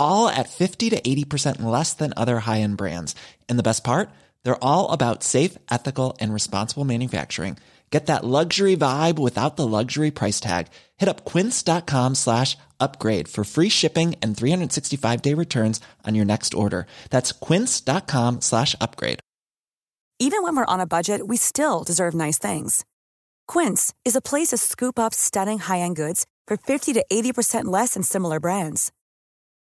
all at 50 to 80% less than other high-end brands. And the best part? They're all about safe, ethical, and responsible manufacturing. Get that luxury vibe without the luxury price tag. Hit up quince.com slash upgrade for free shipping and 365-day returns on your next order. That's quince.com slash upgrade. Even when we're on a budget, we still deserve nice things. Quince is a place to scoop up stunning high-end goods for 50 to 80% less than similar brands.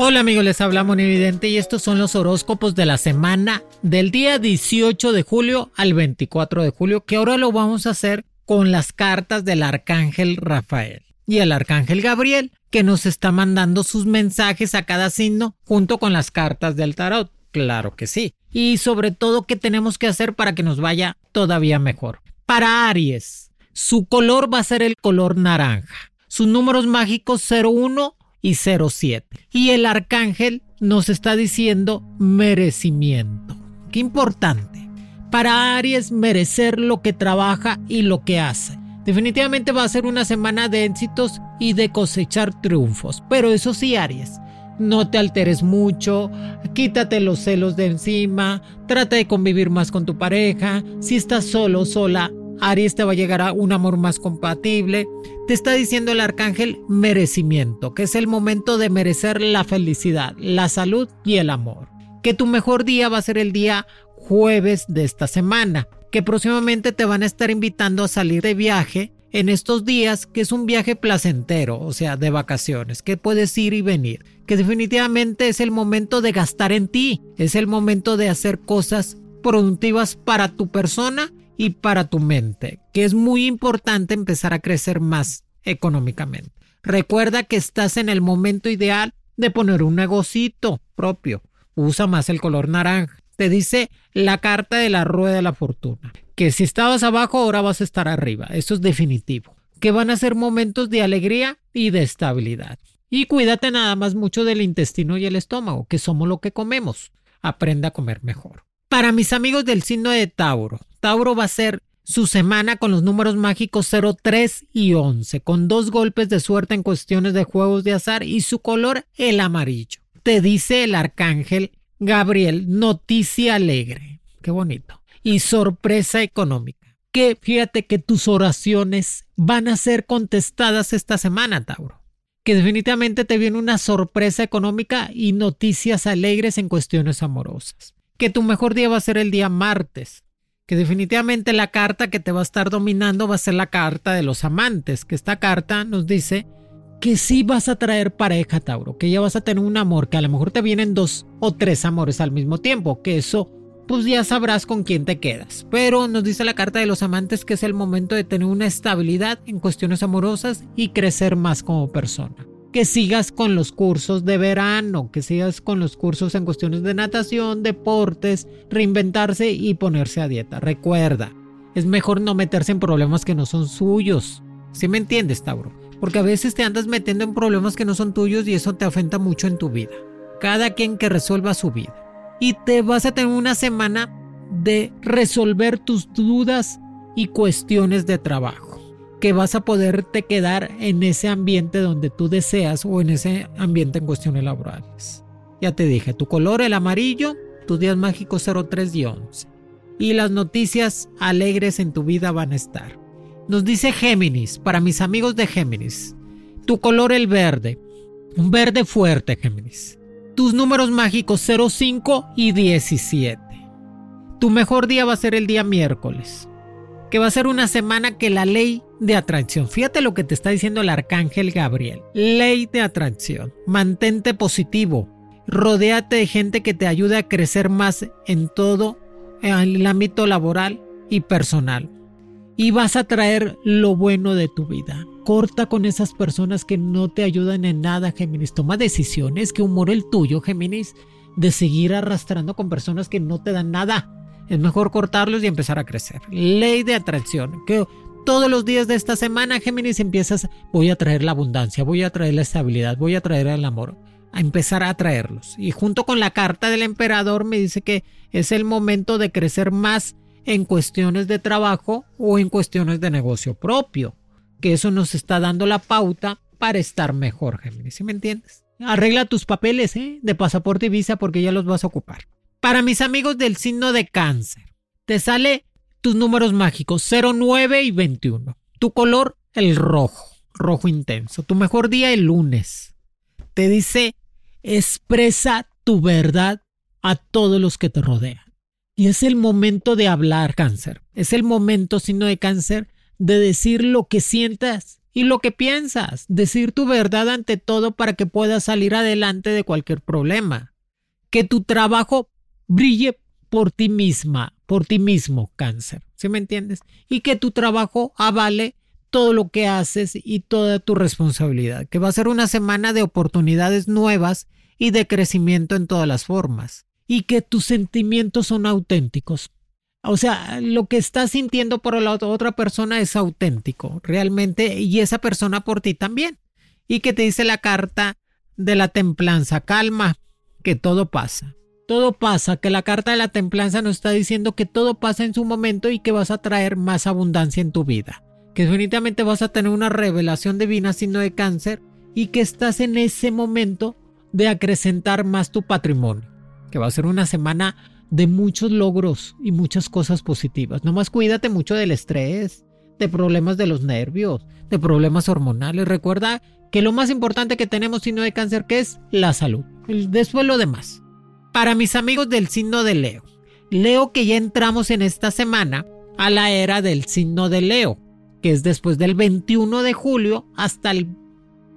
Hola amigos, les habla Evidente y estos son los horóscopos de la semana del día 18 de julio al 24 de julio, que ahora lo vamos a hacer con las cartas del arcángel Rafael y el arcángel Gabriel, que nos está mandando sus mensajes a cada signo junto con las cartas del tarot. Claro que sí. Y sobre todo, ¿qué tenemos que hacer para que nos vaya todavía mejor? Para Aries, su color va a ser el color naranja. Sus números mágicos 01 y 07. Y el arcángel nos está diciendo merecimiento. Qué importante. Para Aries merecer lo que trabaja y lo que hace. Definitivamente va a ser una semana de éxitos y de cosechar triunfos. Pero eso sí, Aries, no te alteres mucho, quítate los celos de encima, trata de convivir más con tu pareja. Si estás solo, sola, Aries te va a llegar a un amor más compatible. Te está diciendo el arcángel merecimiento, que es el momento de merecer la felicidad, la salud y el amor. Que tu mejor día va a ser el día jueves de esta semana, que próximamente te van a estar invitando a salir de viaje en estos días, que es un viaje placentero, o sea, de vacaciones, que puedes ir y venir, que definitivamente es el momento de gastar en ti, es el momento de hacer cosas productivas para tu persona y para tu mente, que es muy importante empezar a crecer más económicamente. Recuerda que estás en el momento ideal de poner un negocito propio. Usa más el color naranja. Te dice la carta de la rueda de la fortuna. Que si estabas abajo, ahora vas a estar arriba. Eso es definitivo. Que van a ser momentos de alegría y de estabilidad. Y cuídate nada más mucho del intestino y el estómago, que somos lo que comemos. Aprenda a comer mejor. Para mis amigos del signo de Tauro, Tauro va a ser su semana con los números mágicos 0, 3 y 11, con dos golpes de suerte en cuestiones de juegos de azar y su color el amarillo. Te dice el arcángel Gabriel, noticia alegre. Qué bonito. Y sorpresa económica. Que fíjate que tus oraciones van a ser contestadas esta semana, Tauro. Que definitivamente te viene una sorpresa económica y noticias alegres en cuestiones amorosas que tu mejor día va a ser el día martes, que definitivamente la carta que te va a estar dominando va a ser la carta de los amantes, que esta carta nos dice que sí vas a traer pareja, Tauro, que ya vas a tener un amor, que a lo mejor te vienen dos o tres amores al mismo tiempo, que eso pues ya sabrás con quién te quedas. Pero nos dice la carta de los amantes que es el momento de tener una estabilidad en cuestiones amorosas y crecer más como persona. Que sigas con los cursos de verano, que sigas con los cursos en cuestiones de natación, deportes, reinventarse y ponerse a dieta. Recuerda, es mejor no meterse en problemas que no son suyos. ¿Sí me entiendes, Tauro? Porque a veces te andas metiendo en problemas que no son tuyos y eso te afecta mucho en tu vida. Cada quien que resuelva su vida y te vas a tener una semana de resolver tus dudas y cuestiones de trabajo. Que vas a poderte quedar en ese ambiente donde tú deseas o en ese ambiente en cuestiones laborales. Ya te dije, tu color el amarillo, tus días mágicos 03 y 11. Y las noticias alegres en tu vida van a estar. Nos dice Géminis, para mis amigos de Géminis, tu color el verde, un verde fuerte Géminis tus números mágicos 05 y 17. Tu mejor día va a ser el día miércoles, que va a ser una semana que la ley de atracción, fíjate lo que te está diciendo el arcángel Gabriel, ley de atracción, mantente positivo, rodéate de gente que te ayude a crecer más en todo en el ámbito laboral y personal. Y vas a traer lo bueno de tu vida. Corta con esas personas que no te ayudan en nada, Géminis. Toma decisiones. que humor el tuyo, Géminis, de seguir arrastrando con personas que no te dan nada. Es mejor cortarlos y empezar a crecer. Ley de atracción. Que todos los días de esta semana, Géminis, empiezas, voy a traer la abundancia, voy a traer la estabilidad, voy a traer el amor. A empezar a traerlos. Y junto con la carta del emperador me dice que es el momento de crecer más en cuestiones de trabajo o en cuestiones de negocio propio que eso nos está dando la pauta para estar mejor, Géminis, ¿sí me entiendes? Arregla tus papeles ¿eh? de pasaporte y visa porque ya los vas a ocupar. Para mis amigos del signo de cáncer, te sale tus números mágicos 09 y 21. Tu color, el rojo, rojo intenso. Tu mejor día, el lunes. Te dice, expresa tu verdad a todos los que te rodean. Y es el momento de hablar, cáncer. Es el momento, signo de cáncer, de decir lo que sientas y lo que piensas, decir tu verdad ante todo para que puedas salir adelante de cualquier problema. Que tu trabajo brille por ti misma, por ti mismo, cáncer, ¿sí me entiendes? Y que tu trabajo avale todo lo que haces y toda tu responsabilidad, que va a ser una semana de oportunidades nuevas y de crecimiento en todas las formas, y que tus sentimientos son auténticos, o sea, lo que estás sintiendo por la otra persona es auténtico, realmente, y esa persona por ti también. Y que te dice la carta de la templanza, calma, que todo pasa. Todo pasa, que la carta de la templanza nos está diciendo que todo pasa en su momento y que vas a traer más abundancia en tu vida. Que definitivamente vas a tener una revelación divina signo de cáncer y que estás en ese momento de acrecentar más tu patrimonio. Que va a ser una semana de muchos logros y muchas cosas positivas. Nomás cuídate mucho del estrés, de problemas de los nervios, de problemas hormonales. Recuerda que lo más importante que tenemos signo de cáncer que es la salud. Después lo demás. Para mis amigos del signo de Leo. Leo que ya entramos en esta semana a la era del signo de Leo, que es después del 21 de julio hasta el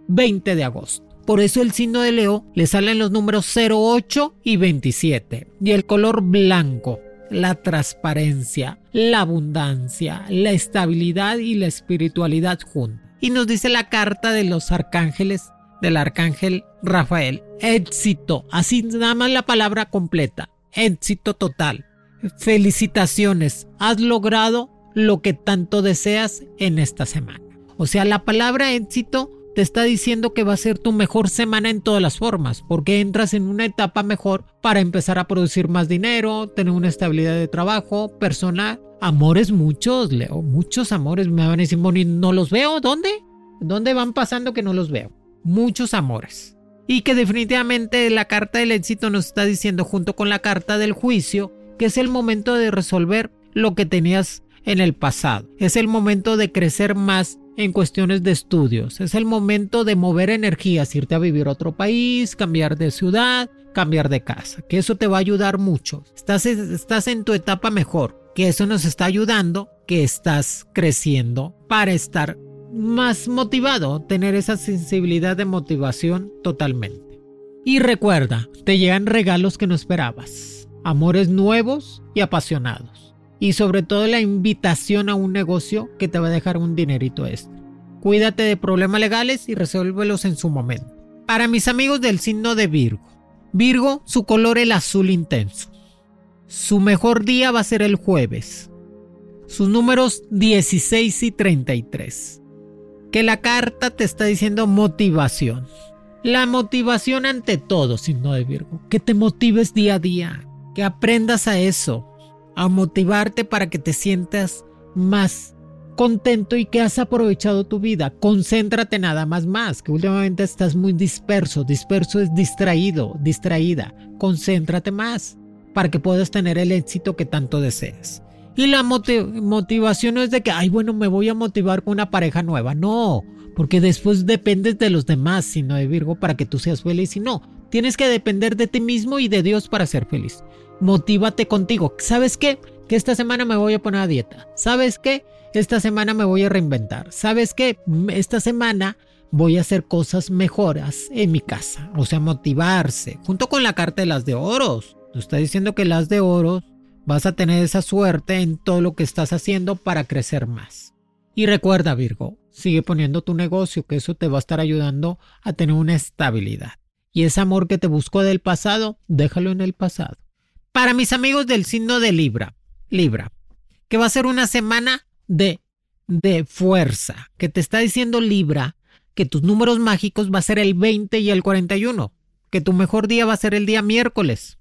20 de agosto. Por eso el signo de Leo le salen los números 08 y 27. Y el color blanco, la transparencia, la abundancia, la estabilidad y la espiritualidad juntas. Y nos dice la carta de los arcángeles, del arcángel Rafael, éxito, así nada más la palabra completa, éxito total. Felicitaciones, has logrado lo que tanto deseas en esta semana. O sea, la palabra éxito te está diciendo que va a ser tu mejor semana en todas las formas, porque entras en una etapa mejor para empezar a producir más dinero, tener una estabilidad de trabajo, personal. Amores muchos, Leo, muchos amores. Me van a decir, no los veo, ¿dónde? ¿Dónde van pasando que no los veo? Muchos amores. Y que definitivamente la carta del éxito nos está diciendo junto con la carta del juicio que es el momento de resolver lo que tenías en el pasado. Es el momento de crecer más en cuestiones de estudios. Es el momento de mover energías, irte a vivir a otro país, cambiar de ciudad, cambiar de casa, que eso te va a ayudar mucho. Estás, estás en tu etapa mejor, que eso nos está ayudando, que estás creciendo para estar más motivado, tener esa sensibilidad de motivación totalmente. Y recuerda, te llegan regalos que no esperabas. amores nuevos y apasionados. Y sobre todo la invitación a un negocio que te va a dejar un dinerito extra. Cuídate de problemas legales y resuélvelos en su momento. Para mis amigos del signo de Virgo. Virgo, su color el azul intenso. Su mejor día va a ser el jueves. Sus números 16 y 33. Que la carta te está diciendo motivación. La motivación ante todo, signo de Virgo. Que te motives día a día. Que aprendas a eso. A motivarte para que te sientas más contento y que has aprovechado tu vida. Concéntrate nada más más, que últimamente estás muy disperso. Disperso es distraído, distraída. Concéntrate más para que puedas tener el éxito que tanto deseas. Y la motivación no es de que, ay, bueno, me voy a motivar con una pareja nueva. No, porque después dependes de los demás, sino de Virgo, para que tú seas feliz. Y no, tienes que depender de ti mismo y de Dios para ser feliz. Motívate contigo. ¿Sabes qué? Que esta semana me voy a poner a dieta. ¿Sabes qué? Esta semana me voy a reinventar. ¿Sabes qué? Esta semana voy a hacer cosas mejoras en mi casa. O sea, motivarse. Junto con la carta de las de oros. Está diciendo que las de oros vas a tener esa suerte en todo lo que estás haciendo para crecer más. Y recuerda, Virgo, sigue poniendo tu negocio, que eso te va a estar ayudando a tener una estabilidad. Y ese amor que te buscó del pasado, déjalo en el pasado. Para mis amigos del signo de Libra, Libra, que va a ser una semana de, de fuerza, que te está diciendo Libra que tus números mágicos va a ser el 20 y el 41, que tu mejor día va a ser el día miércoles,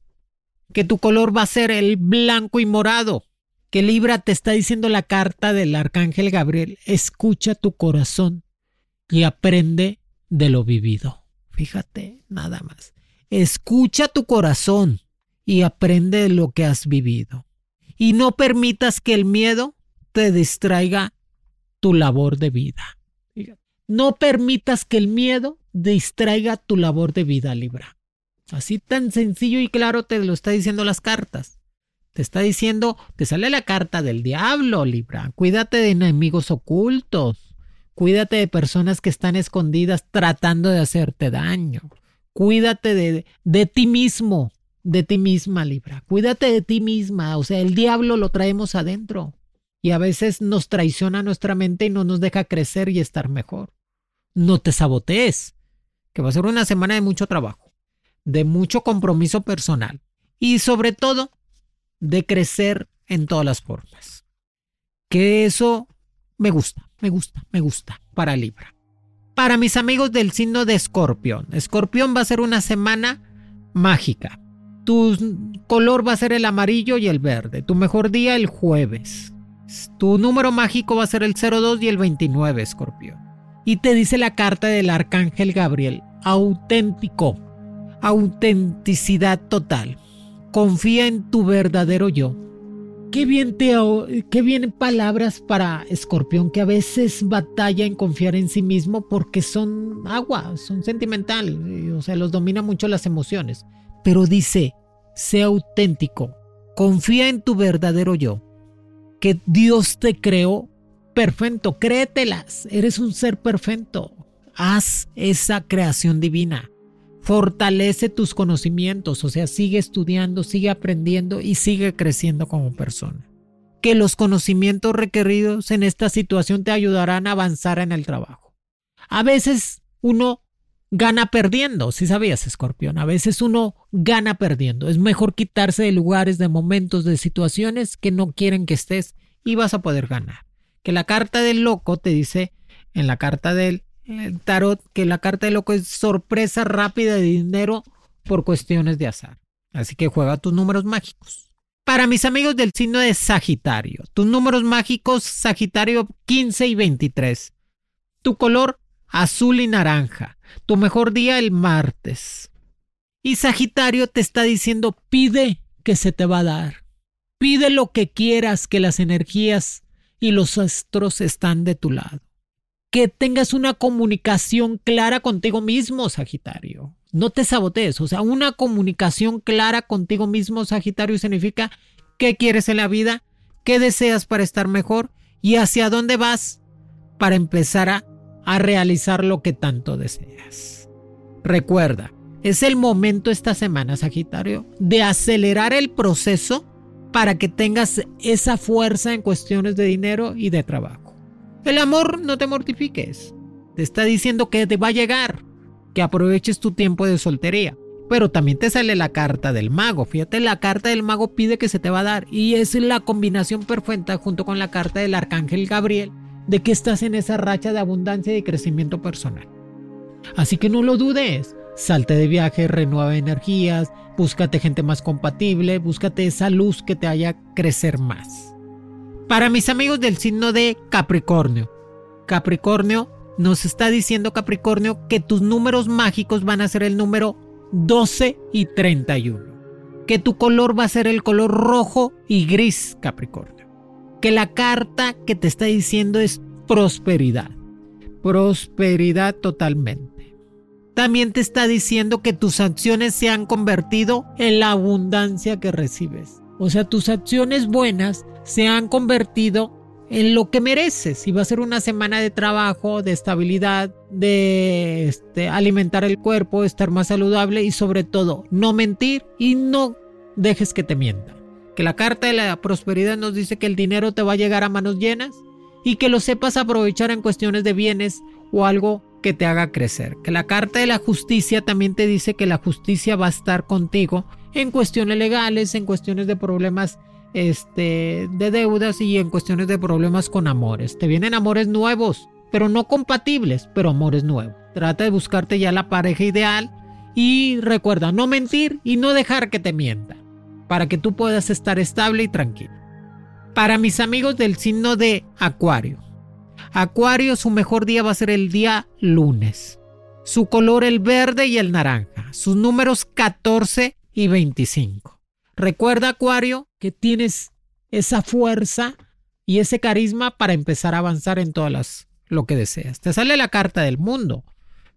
que tu color va a ser el blanco y morado, que Libra te está diciendo la carta del arcángel Gabriel, escucha tu corazón y aprende de lo vivido. Fíjate, nada más. Escucha tu corazón y aprende de lo que has vivido. Y no permitas que el miedo te distraiga tu labor de vida. No permitas que el miedo distraiga tu labor de vida, Libra. Así tan sencillo y claro te lo está diciendo las cartas. Te está diciendo, te sale la carta del diablo, Libra. Cuídate de enemigos ocultos. Cuídate de personas que están escondidas tratando de hacerte daño. Cuídate de, de ti mismo, de ti misma, Libra. Cuídate de ti misma. O sea, el diablo lo traemos adentro y a veces nos traiciona nuestra mente y no nos deja crecer y estar mejor. No te sabotees, que va a ser una semana de mucho trabajo, de mucho compromiso personal y sobre todo de crecer en todas las formas. Que eso me gusta, me gusta, me gusta para Libra. Para mis amigos del signo de Escorpión, Escorpión va a ser una semana mágica. Tu color va a ser el amarillo y el verde. Tu mejor día el jueves. Tu número mágico va a ser el 02 y el 29, Escorpio. Y te dice la carta del arcángel Gabriel, auténtico, autenticidad total. Confía en tu verdadero yo. Qué bien, te, qué bien palabras para Escorpión que a veces batalla en confiar en sí mismo porque son agua, son sentimental, o sea, los domina mucho las emociones. Pero dice, sé auténtico, confía en tu verdadero yo que Dios te creó perfecto, créetelas, eres un ser perfecto. Haz esa creación divina. Fortalece tus conocimientos, o sea, sigue estudiando, sigue aprendiendo y sigue creciendo como persona. Que los conocimientos requeridos en esta situación te ayudarán a avanzar en el trabajo. A veces uno gana perdiendo, si sabías, escorpión. A veces uno gana perdiendo. Es mejor quitarse de lugares, de momentos, de situaciones que no quieren que estés y vas a poder ganar. Que la carta del loco te dice en la carta del tarot que la carta del loco es sorpresa rápida de dinero por cuestiones de azar. Así que juega tus números mágicos. Para mis amigos del signo de Sagitario, tus números mágicos Sagitario 15 y 23. Tu color azul y naranja. Tu mejor día el martes. Y Sagitario te está diciendo pide que se te va a dar. Pide lo que quieras que las energías y los astros están de tu lado. Que tengas una comunicación clara contigo mismo, Sagitario. No te sabotees, o sea, una comunicación clara contigo mismo, Sagitario, significa qué quieres en la vida, qué deseas para estar mejor y hacia dónde vas para empezar a a realizar lo que tanto deseas. Recuerda, Es el momento esta semana, Sagitario, de acelerar el proceso para que tengas esa fuerza en cuestiones de dinero y de trabajo. El amor no te mortifiques. Te está diciendo que te va a llegar, que aproveches tu tiempo de soltería. Pero también te sale la carta del mago. Fíjate, la carta del mago pide que se te va a dar. Y es la combinación perfecta junto con la carta del arcángel Gabriel de que estás en esa racha de abundancia y crecimiento personal. Así que no lo dudes. Salte de viaje, renueva energías, búscate gente más compatible, búscate esa luz que te haya crecer más. Para mis amigos del signo de Capricornio, Capricornio nos está diciendo Capricornio que tus números mágicos van a ser el número 12 y 31. Que tu color va a ser el color rojo y gris, Capricornio. Que la carta que te está diciendo es prosperidad. Prosperidad totalmente. También te está diciendo que tus acciones se han convertido en la abundancia que recibes. O sea, tus acciones buenas se han convertido en lo que mereces. Y va a ser una semana de trabajo, de estabilidad, de este, alimentar el cuerpo, estar más saludable y sobre todo no mentir y no dejes que te mientan. Que la carta de la prosperidad nos dice que el dinero te va a llegar a manos llenas y que lo sepas aprovechar en cuestiones de bienes o algo que te haga crecer. Que la carta de la justicia también te dice que la justicia va a estar contigo en cuestiones legales, en cuestiones de problemas este, de deudas y en cuestiones de problemas con amores. Te vienen amores nuevos, pero no compatibles, pero amores nuevos. Trata de buscarte ya la pareja ideal y recuerda no mentir y no dejar que te mienta, para que tú puedas estar estable y tranquilo. Para mis amigos del signo de Acuario. Acuario, su mejor día va a ser el día lunes. Su color el verde y el naranja. Sus números 14 y 25. Recuerda, Acuario, que tienes esa fuerza y ese carisma para empezar a avanzar en todas las lo que deseas. Te sale la carta del mundo,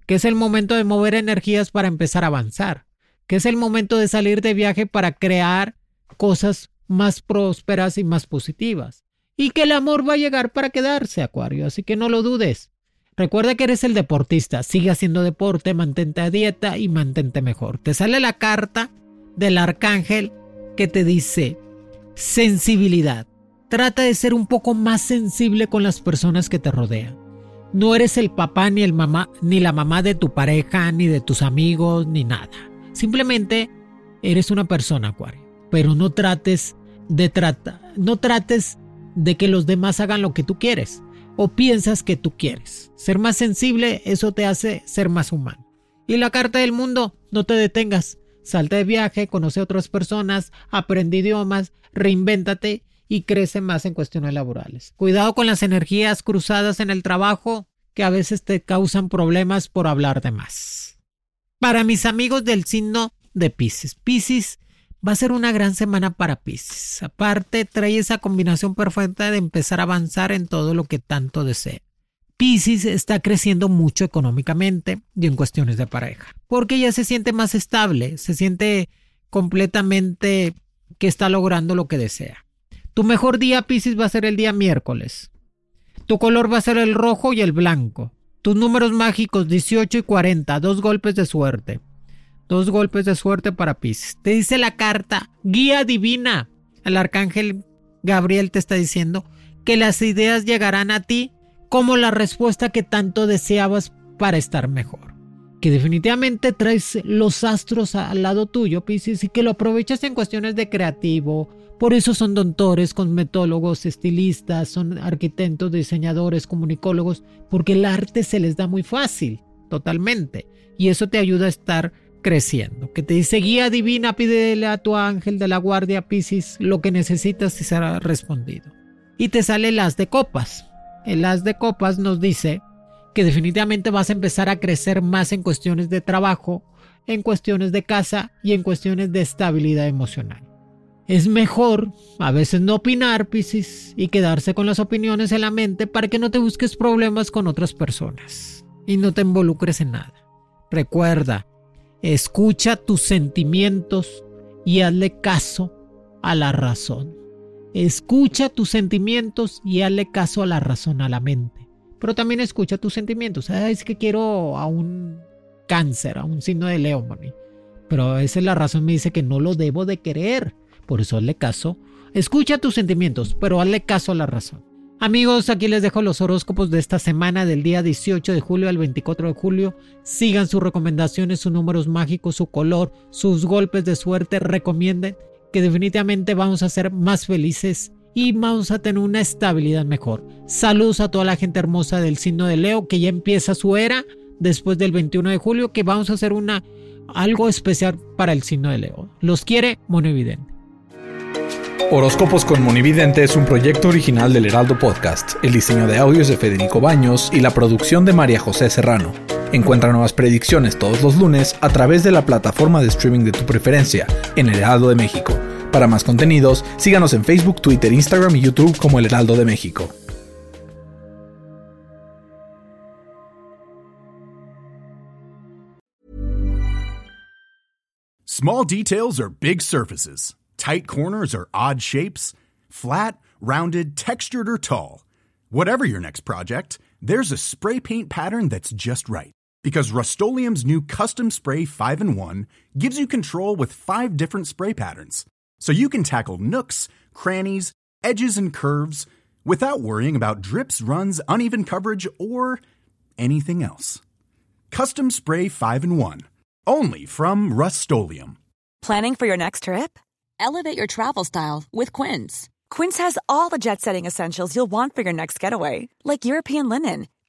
que es el momento de mover energías para empezar a avanzar, que es el momento de salir de viaje para crear cosas más prósperas y más positivas. Y que el amor va a llegar para quedarse, Acuario, así que no lo dudes. Recuerda que eres el deportista, sigue haciendo deporte, mantente a dieta y mantente mejor. Te sale la carta del arcángel que te dice sensibilidad. Trata de ser un poco más sensible con las personas que te rodean. No eres el papá ni el mamá ni la mamá de tu pareja ni de tus amigos ni nada. Simplemente eres una persona, Acuario. Pero no trates de tratar, no trates de que los demás hagan lo que tú quieres o piensas que tú quieres. Ser más sensible, eso te hace ser más humano. Y la carta del mundo, no te detengas. Salta de viaje, conoce a otras personas, aprende idiomas, reinvéntate y crece más en cuestiones laborales. Cuidado con las energías cruzadas en el trabajo que a veces te causan problemas por hablar de más. Para mis amigos del signo de Pisces, Pisces va a ser una gran semana para Pisces. Aparte, trae esa combinación perfecta de empezar a avanzar en todo lo que tanto desea. Pisces está creciendo mucho económicamente y en cuestiones de pareja, porque ya se siente más estable, se siente completamente que está logrando lo que desea. Tu mejor día, Pisces, va a ser el día miércoles. Tu color va a ser el rojo y el blanco. Tus números mágicos 18 y 40, dos golpes de suerte. Dos golpes de suerte para Pisces. Te dice la carta, guía divina. El arcángel Gabriel te está diciendo que las ideas llegarán a ti como la respuesta que tanto deseabas para estar mejor. Que definitivamente traes los astros al lado tuyo, Pisces, y que lo aprovechas en cuestiones de creativo. Por eso son doctores, cosmetólogos, estilistas, son arquitectos, diseñadores, comunicólogos, porque el arte se les da muy fácil, totalmente. Y eso te ayuda a estar creciendo. Que te dice guía divina, pídele a tu ángel de la guardia, Pisces, lo que necesitas y será respondido. Y te sale las de copas el as de copas nos dice que definitivamente vas a empezar a crecer más en cuestiones de trabajo, en cuestiones de casa y en cuestiones de estabilidad emocional. Es mejor a veces no opinar, Piscis, y quedarse con las opiniones en la mente para que no te busques problemas con otras personas y no te involucres en nada. Recuerda, escucha tus sentimientos y hazle caso a la razón. Escucha tus sentimientos y hazle caso a la razón, a la mente. Pero también escucha tus sentimientos. es que quiero a un cáncer, a un signo de Leo, pero a veces la razón me dice que no lo debo de querer. Por eso hazle caso. Escucha tus sentimientos, pero hazle caso a la razón. Amigos, aquí les dejo los horóscopos de esta semana del día 18 de julio al 24 de julio. Sigan sus recomendaciones, sus números mágicos, su color, sus golpes de suerte. Recomienden que definitivamente vamos a ser más felices y vamos a tener una estabilidad mejor. Saludos a toda la gente hermosa del signo de Leo que ya empieza su era después del 21 de julio que vamos a hacer una algo especial para el signo de Leo. Los quiere Monovidente. Horóscopos con Monividente es un proyecto original del Heraldo Podcast. El diseño de audios de Federico Baños y la producción de María José Serrano. Encuentra nuevas predicciones todos los lunes a través de la plataforma de streaming de tu preferencia en El Heraldo de México. Para más contenidos, síganos en Facebook, Twitter, Instagram y YouTube como El Heraldo de México. Small details are big surfaces. Tight corners are odd shapes. Flat, rounded, textured, or tall. Whatever your next project, there's a spray paint pattern that's just right. Because Rust new Custom Spray 5 in 1 gives you control with five different spray patterns. So you can tackle nooks, crannies, edges, and curves without worrying about drips, runs, uneven coverage, or anything else. Custom Spray 5 in 1. Only from Rust Planning for your next trip? Elevate your travel style with Quince. Quince has all the jet setting essentials you'll want for your next getaway, like European linen,